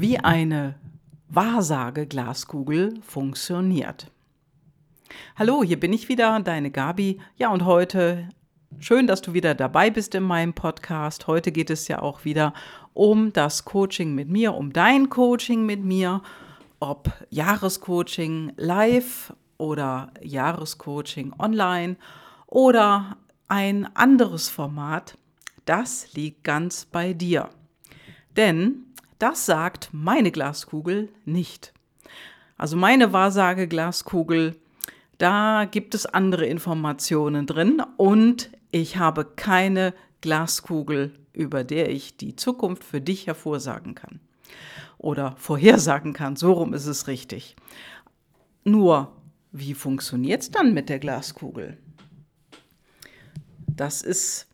wie eine Wahrsage-Glaskugel funktioniert. Hallo, hier bin ich wieder, deine Gabi. Ja, und heute schön, dass du wieder dabei bist in meinem Podcast. Heute geht es ja auch wieder um das Coaching mit mir, um dein Coaching mit mir, ob Jahrescoaching live oder Jahrescoaching online oder ein anderes Format. Das liegt ganz bei dir. Denn das sagt meine Glaskugel nicht. Also meine Wahrsage-Glaskugel, da gibt es andere Informationen drin und ich habe keine Glaskugel, über der ich die Zukunft für dich hervorsagen kann. Oder vorhersagen kann, so rum ist es richtig. Nur, wie funktioniert es dann mit der Glaskugel? Das ist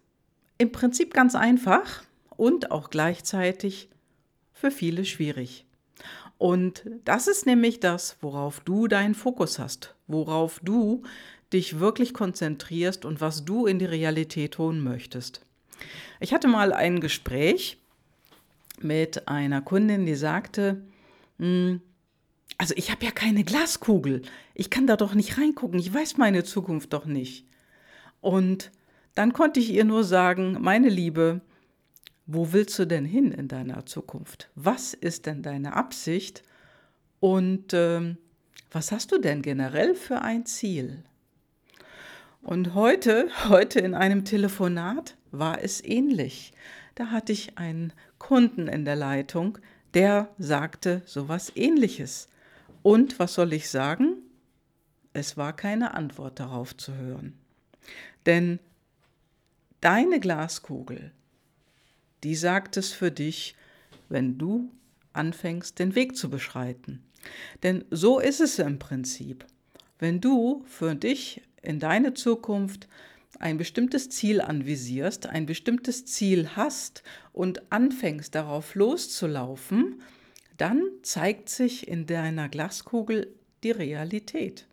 im Prinzip ganz einfach und auch gleichzeitig für viele schwierig. Und das ist nämlich das, worauf du deinen Fokus hast, worauf du dich wirklich konzentrierst und was du in die Realität holen möchtest. Ich hatte mal ein Gespräch mit einer Kundin, die sagte, hm, also ich habe ja keine Glaskugel, ich kann da doch nicht reingucken, ich weiß meine Zukunft doch nicht. Und dann konnte ich ihr nur sagen, meine Liebe, wo willst du denn hin in deiner Zukunft? Was ist denn deine Absicht? Und ähm, was hast du denn generell für ein Ziel? Und heute, heute in einem Telefonat war es ähnlich. Da hatte ich einen Kunden in der Leitung, der sagte sowas ähnliches. Und was soll ich sagen? Es war keine Antwort darauf zu hören. Denn deine Glaskugel, die sagt es für dich, wenn du anfängst, den Weg zu beschreiten. Denn so ist es im Prinzip. Wenn du für dich in deine Zukunft ein bestimmtes Ziel anvisierst, ein bestimmtes Ziel hast und anfängst darauf loszulaufen, dann zeigt sich in deiner Glaskugel die Realität.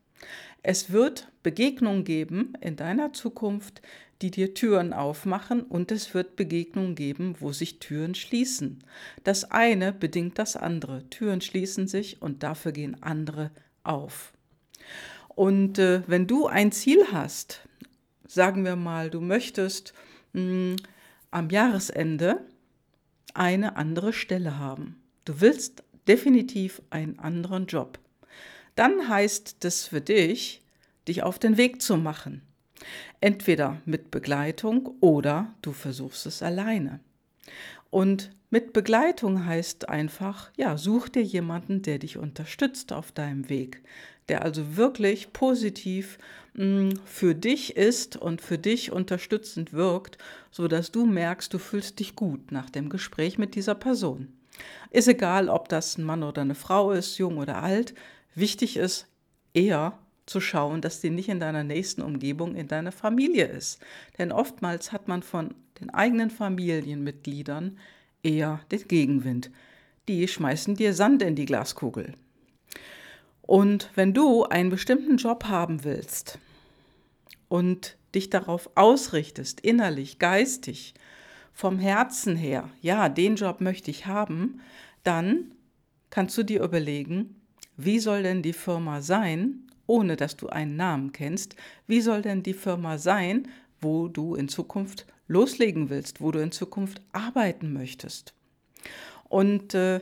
Es wird Begegnungen geben in deiner Zukunft, die dir Türen aufmachen und es wird Begegnungen geben, wo sich Türen schließen. Das eine bedingt das andere. Türen schließen sich und dafür gehen andere auf. Und äh, wenn du ein Ziel hast, sagen wir mal, du möchtest mh, hm, am Jahresende eine andere Stelle haben. Du willst definitiv einen anderen Job. Dann heißt das für dich, dich auf den Weg zu machen. Entweder mit Begleitung oder du versuchst es alleine. Und mit Begleitung heißt einfach, ja, such dir jemanden, der dich unterstützt auf deinem Weg, der also wirklich positiv mh, mm, für dich ist und für dich unterstützend wirkt, sodass du merkst, du fühlst dich gut nach dem Gespräch mit dieser Person. Ist egal, ob das ein Mann oder eine Frau ist, jung oder alt, wichtig ist eher, zu schauen, dass die nicht in deiner nächsten Umgebung, in deiner Familie ist. Denn oftmals hat man von den eigenen Familienmitgliedern eher den Gegenwind. Die schmeißen dir Sand in die Glaskugel. Und wenn du einen bestimmten Job haben willst und dich darauf ausrichtest, innerlich, geistig, vom Herzen her, ja, den Job möchte ich haben, dann kannst du dir überlegen, wie soll denn die Firma sein, ohne dass du einen Namen kennst. Wie soll denn die Firma sein, wo du in Zukunft loslegen willst, wo du in Zukunft arbeiten möchtest? Und äh,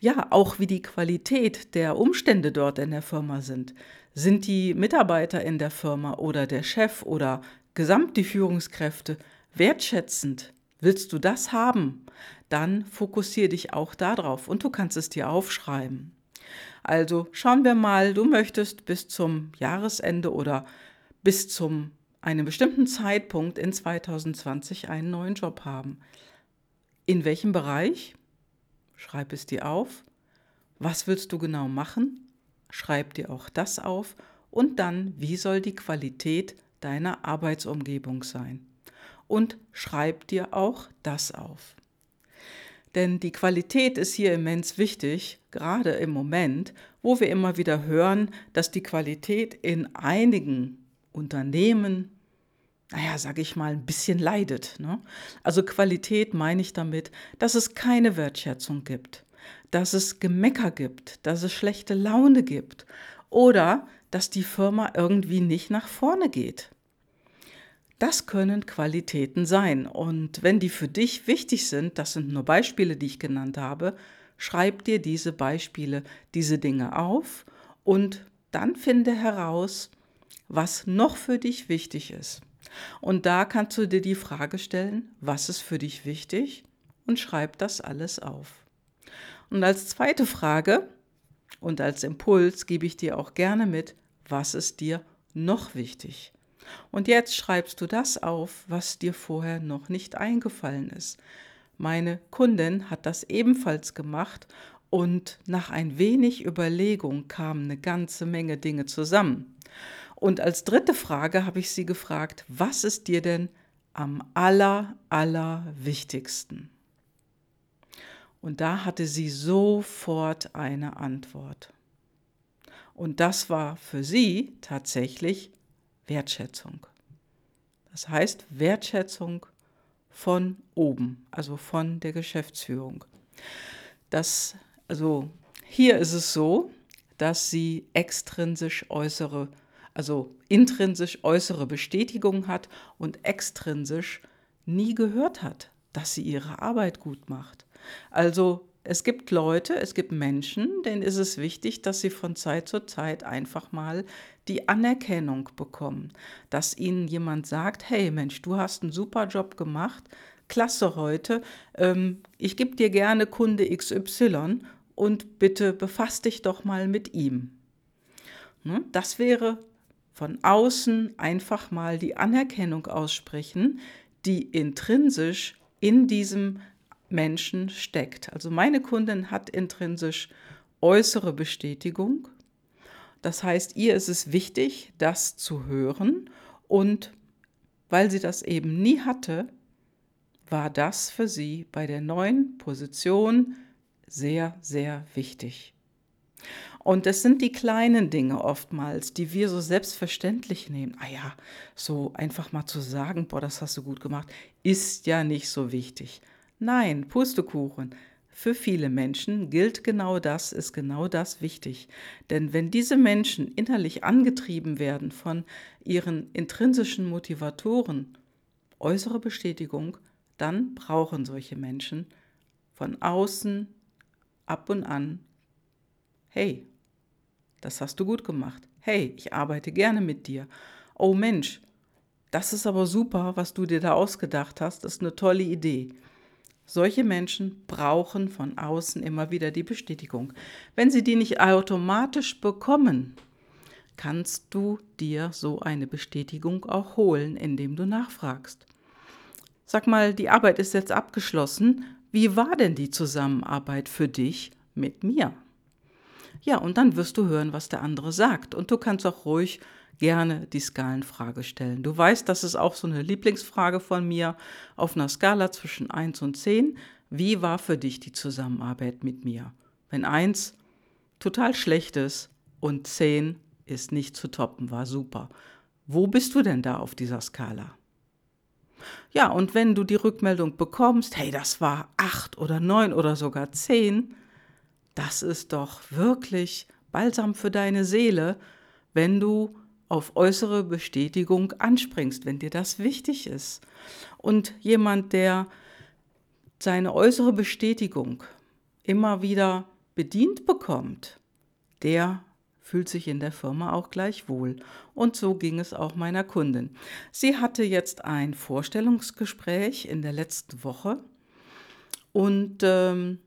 ja, auch wie die Qualität der Umstände dort in der Firma sind. Sind die Mitarbeiter in der Firma oder der Chef oder gesamt die Führungskräfte wertschätzend? Willst du das haben? Dann fokussiere dich auch darauf und du kannst es dir aufschreiben. Also schauen wir mal, du möchtest bis zum Jahresende oder bis zum einem bestimmten Zeitpunkt in 2020 einen neuen Job haben. In welchem Bereich? Schreib es dir auf. Was willst du genau machen? Schreib dir auch das auf. Und dann, wie soll die Qualität deiner Arbeitsumgebung sein? Und schreib dir auch das auf. Denn die Qualität ist hier immens wichtig, gerade im Moment, wo wir immer wieder hören, dass die Qualität in einigen Unternehmen, naja, sage ich mal, ein bisschen leidet. Ne? Also Qualität meine ich damit, dass es keine Wertschätzung gibt, dass es Gemecker gibt, dass es schlechte Laune gibt oder dass die Firma irgendwie nicht nach vorne geht. Das können Qualitäten sein. Und wenn die für dich wichtig sind, das sind nur Beispiele, die ich genannt habe, schreib dir diese Beispiele, diese Dinge auf und dann finde heraus, was noch für dich wichtig ist. Und da kannst du dir die Frage stellen, was ist für dich wichtig? Und schreib das alles auf. Und als zweite Frage und als Impuls gebe ich dir auch gerne mit, was ist dir noch wichtig? Und jetzt schreibst du das auf, was dir vorher noch nicht eingefallen ist. Meine Kundin hat das ebenfalls gemacht und nach ein wenig Überlegung kamen eine ganze Menge Dinge zusammen. Und als dritte Frage habe ich sie gefragt, was ist dir denn am aller, aller wichtigsten? Und da hatte sie sofort eine Antwort. Und das war für sie tatsächlich Wertschätzung. Das heißt Wertschätzung von oben, also von der Geschäftsführung. Das, also hier ist es so, dass sie extrinsisch äußere, also intrinsisch äußere Bestätigung hat und extrinsisch nie gehört hat, dass sie ihre Arbeit gut macht. Also es gibt Leute, es gibt Menschen, denen ist es wichtig, dass sie von Zeit zu Zeit einfach mal die Anerkennung bekommen, dass ihnen jemand sagt, hey Mensch, du hast einen super Job gemacht, klasse heute, ähm, ich gebe dir gerne Kunde XY und bitte befass dich doch mal mit ihm. Ne? Das wäre von außen einfach mal die Anerkennung aussprechen, die intrinsisch in diesem Menschen steckt. Also meine Kundin hat intrinsisch äußere Bestätigung. Das heißt, ihr ist es wichtig, das zu hören. Und weil sie das eben nie hatte, war das für sie bei der neuen Position sehr, sehr wichtig. Und das sind die kleinen Dinge oftmals, die wir so selbstverständlich nehmen. Ah ja, so einfach mal zu sagen, boah, das hast du gut gemacht, ist ja nicht so wichtig. Nein, Pustekuchen. Für viele Menschen gilt genau das, ist genau das wichtig. Denn wenn diese Menschen innerlich angetrieben werden von ihren intrinsischen Motivatoren, äußere Bestätigung, dann brauchen solche Menschen von außen ab und an, hey, das hast du gut gemacht. Hey, ich arbeite gerne mit dir. Oh Mensch, das ist aber super, was du dir da ausgedacht hast. Das ist eine tolle Idee. Solche Menschen brauchen von außen immer wieder die Bestätigung. Wenn sie die nicht automatisch bekommen, kannst du dir so eine Bestätigung auch holen, indem du nachfragst. Sag mal, die Arbeit ist jetzt abgeschlossen. Wie war denn die Zusammenarbeit für dich mit mir? Ja, und dann wirst du hören, was der andere sagt. Und du kannst auch ruhig gerne die Skalenfrage stellen. Du weißt, das ist auch so eine Lieblingsfrage von mir auf einer Skala zwischen 1 und 10. Wie war für dich die Zusammenarbeit mit mir? Wenn 1 total schlecht ist und 10 ist nicht zu toppen, war super. Wo bist du denn da auf dieser Skala? Ja, und wenn du die Rückmeldung bekommst, hey, das war 8 oder 9 oder sogar 10, das ist doch wirklich balsam für deine Seele, wenn du auf äußere Bestätigung anspringst, wenn dir das wichtig ist. Und jemand, der seine äußere Bestätigung immer wieder bedient bekommt, der fühlt sich in der Firma auch gleich wohl. Und so ging es auch meiner Kundin. Sie hatte jetzt ein Vorstellungsgespräch in der letzten Woche und ähm,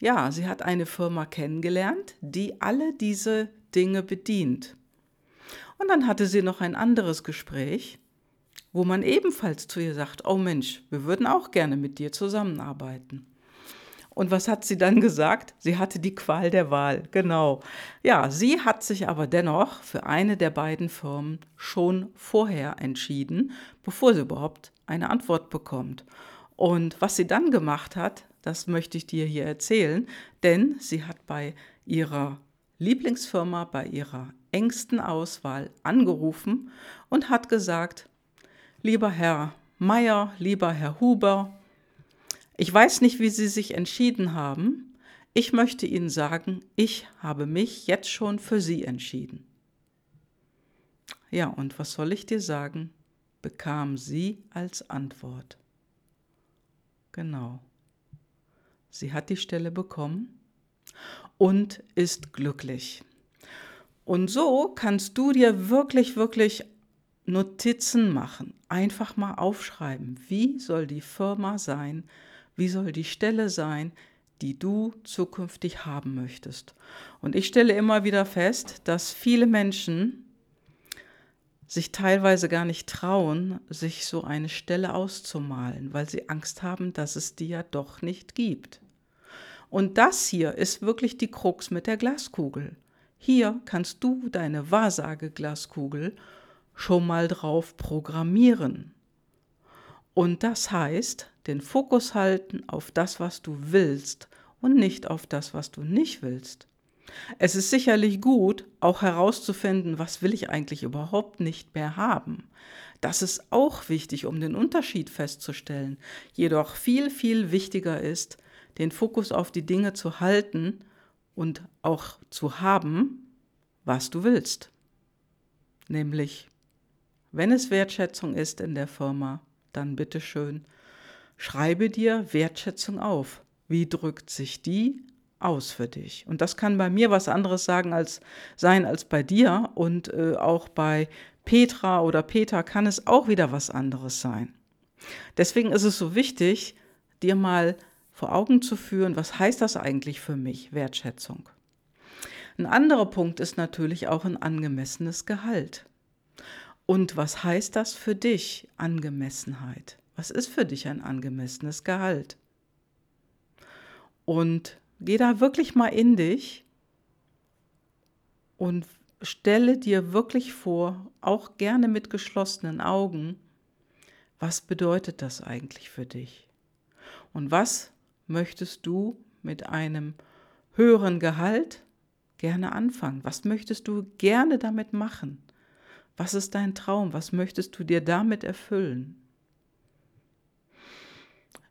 ja, sie hat eine Firma kennengelernt, die alle diese Dinge bedient. Und dann hatte sie noch ein anderes Gespräch, wo man ebenfalls zu ihr sagt, oh Mensch, wir würden auch gerne mit dir zusammenarbeiten. Und was hat sie dann gesagt? Sie hatte die Qual der Wahl, genau. Ja, sie hat sich aber dennoch für eine der beiden Firmen schon vorher entschieden, bevor sie überhaupt eine Antwort bekommt. Und was sie dann gemacht hat, das möchte ich dir hier erzählen, denn sie hat bei ihrer Lieblingsfirma, bei ihrer engsten Auswahl angerufen und hat gesagt, lieber Herr Meier, lieber Herr Huber, ich weiß nicht, wie Sie sich entschieden haben. Ich möchte Ihnen sagen, ich habe mich jetzt schon für Sie entschieden. Ja, und was soll ich dir sagen? bekam sie als Antwort. Genau. Sie hat die Stelle bekommen und ist glücklich. Und so kannst du dir wirklich, wirklich Notizen machen. Einfach mal aufschreiben. Wie soll die Firma sein? Wie soll die Stelle sein, die du zukünftig haben möchtest? Und ich stelle immer wieder fest, dass viele Menschen sich teilweise gar nicht trauen, sich so eine Stelle auszumalen, weil sie Angst haben, dass es die ja doch nicht gibt. Und das hier ist wirklich die Krux mit der Glaskugel. Hier kannst du deine Wahrsageglaskugel schon mal drauf programmieren. Und das heißt, den Fokus halten auf das, was du willst und nicht auf das, was du nicht willst. Es ist sicherlich gut, auch herauszufinden, was will ich eigentlich überhaupt nicht mehr haben. Das ist auch wichtig, um den Unterschied festzustellen. Jedoch viel, viel wichtiger ist, den Fokus auf die Dinge zu halten und auch zu haben, was du willst. Nämlich, wenn es Wertschätzung ist in der Firma, dann bitteschön, schreibe dir Wertschätzung auf. Wie drückt sich die aus für dich? Und das kann bei mir was anderes sagen als, sein als bei dir und äh, auch bei Petra oder Peter kann es auch wieder was anderes sein. Deswegen ist es so wichtig, dir mal vor Augen zu führen, was heißt das eigentlich für mich, Wertschätzung. Ein anderer Punkt ist natürlich auch ein angemessenes Gehalt. Und was heißt das für dich, Angemessenheit? Was ist für dich ein angemessenes Gehalt? Und geh da wirklich mal in dich und stelle dir wirklich vor, auch gerne mit geschlossenen Augen, was bedeutet das eigentlich für dich? Und was möchtest du mit einem höheren Gehalt gerne anfangen? Was möchtest du gerne damit machen? Was ist dein Traum? Was möchtest du dir damit erfüllen?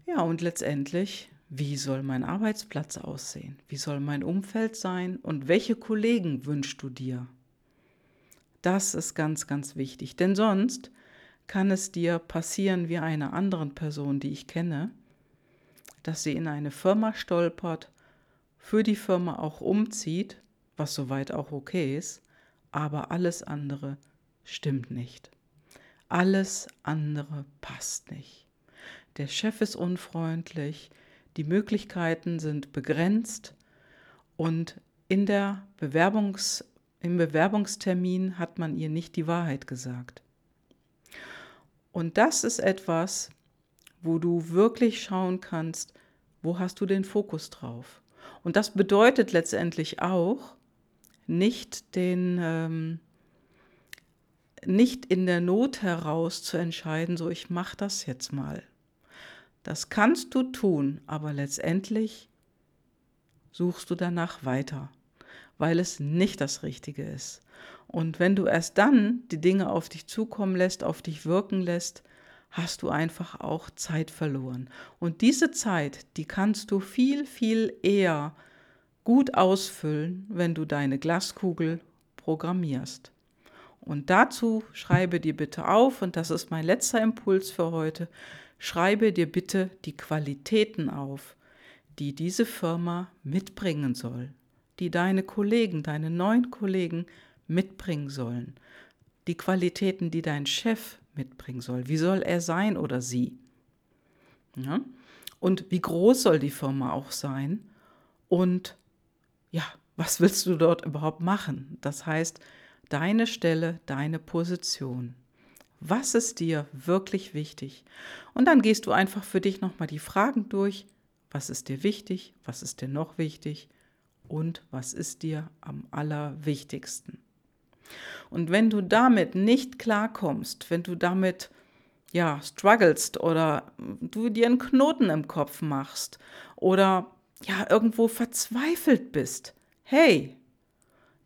Ja, und letztendlich, wie soll mein Arbeitsplatz aussehen? Wie soll mein Umfeld sein? Und welche Kollegen wünschst du dir? Das ist ganz, ganz wichtig, denn sonst kann es dir passieren wie einer anderen Person, die ich kenne, dass sie in eine Firma stolpert, für die Firma auch umzieht, was soweit auch okay ist, aber alles andere stimmt nicht. Alles andere passt nicht. Der Chef ist unfreundlich, die Möglichkeiten sind begrenzt und in der Bewerbungs, im Bewerbungstermin hat man ihr nicht die Wahrheit gesagt. Und das ist etwas, wo du wirklich schauen kannst, wo hast du den Fokus drauf. Und das bedeutet letztendlich auch, nicht den, ähm, nicht in der Not heraus zu entscheiden, so ich mache das jetzt mal. Das kannst du tun, aber letztendlich suchst du danach weiter, weil es nicht das Richtige ist. Und wenn du erst dann die Dinge auf dich zukommen lässt, auf dich wirken lässt, hast du einfach auch Zeit verloren. Und diese Zeit, die kannst du viel, viel eher gut ausfüllen, wenn du deine Glaskugel programmierst. Und dazu schreibe dir bitte auf, und das ist mein letzter Impuls für heute, schreibe dir bitte die Qualitäten auf, die diese Firma mitbringen soll, die deine Kollegen, deine neuen Kollegen mitbringen sollen, die Qualitäten, die dein Chef mitbringen soll. Wie soll er sein oder sie? Ja? Und wie groß soll die Firma auch sein? Und ja, was willst du dort überhaupt machen? Das heißt, deine Stelle, deine Position. Was ist dir wirklich wichtig? Und dann gehst du einfach für dich nochmal die Fragen durch. Was ist dir wichtig? Was ist dir noch wichtig? Und was ist dir am allerwichtigsten? Und wenn du damit nicht klarkommst, wenn du damit ja strugglest oder du dir einen Knoten im Kopf machst oder ja irgendwo verzweifelt bist, hey,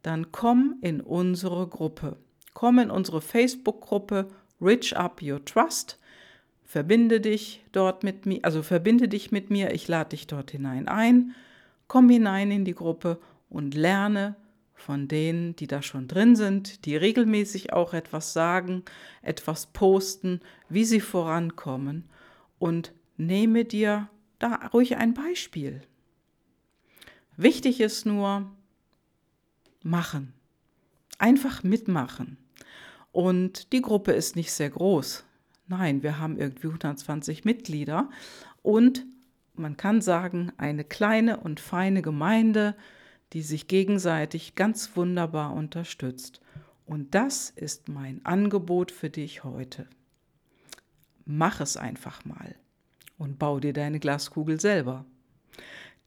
dann komm in unsere Gruppe. Komm in unsere Facebook-Gruppe Rich Up Your Trust. Verbinde dich dort mit mir, also verbinde dich mit mir, ich lade dich dort hinein ein. Komm hinein in die Gruppe und lerne von denen, die da schon drin sind, die regelmäßig auch etwas sagen, etwas posten, wie sie vorankommen und nehme dir da ruhig ein Beispiel. Wichtig ist nur machen. Einfach mitmachen. Und die Gruppe ist nicht sehr groß. Nein, wir haben irgendwie 120 Mitglieder und man kann sagen, eine kleine und feine Gemeinde, die sich gegenseitig ganz wunderbar unterstützt. Und das ist mein Angebot für dich heute. Mach es einfach mal und bau dir deine Glaskugel selber.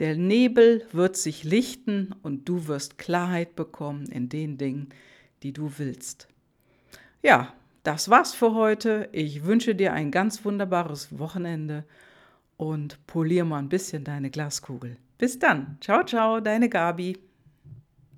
Der Nebel wird sich lichten und du wirst Klarheit bekommen in den Dingen, die du willst. Ja, das war's für heute. Ich wünsche dir ein ganz wunderbares Wochenende und polier mal ein bisschen deine Glaskugel. Bis dann. Ciao, ciao, deine Gabi.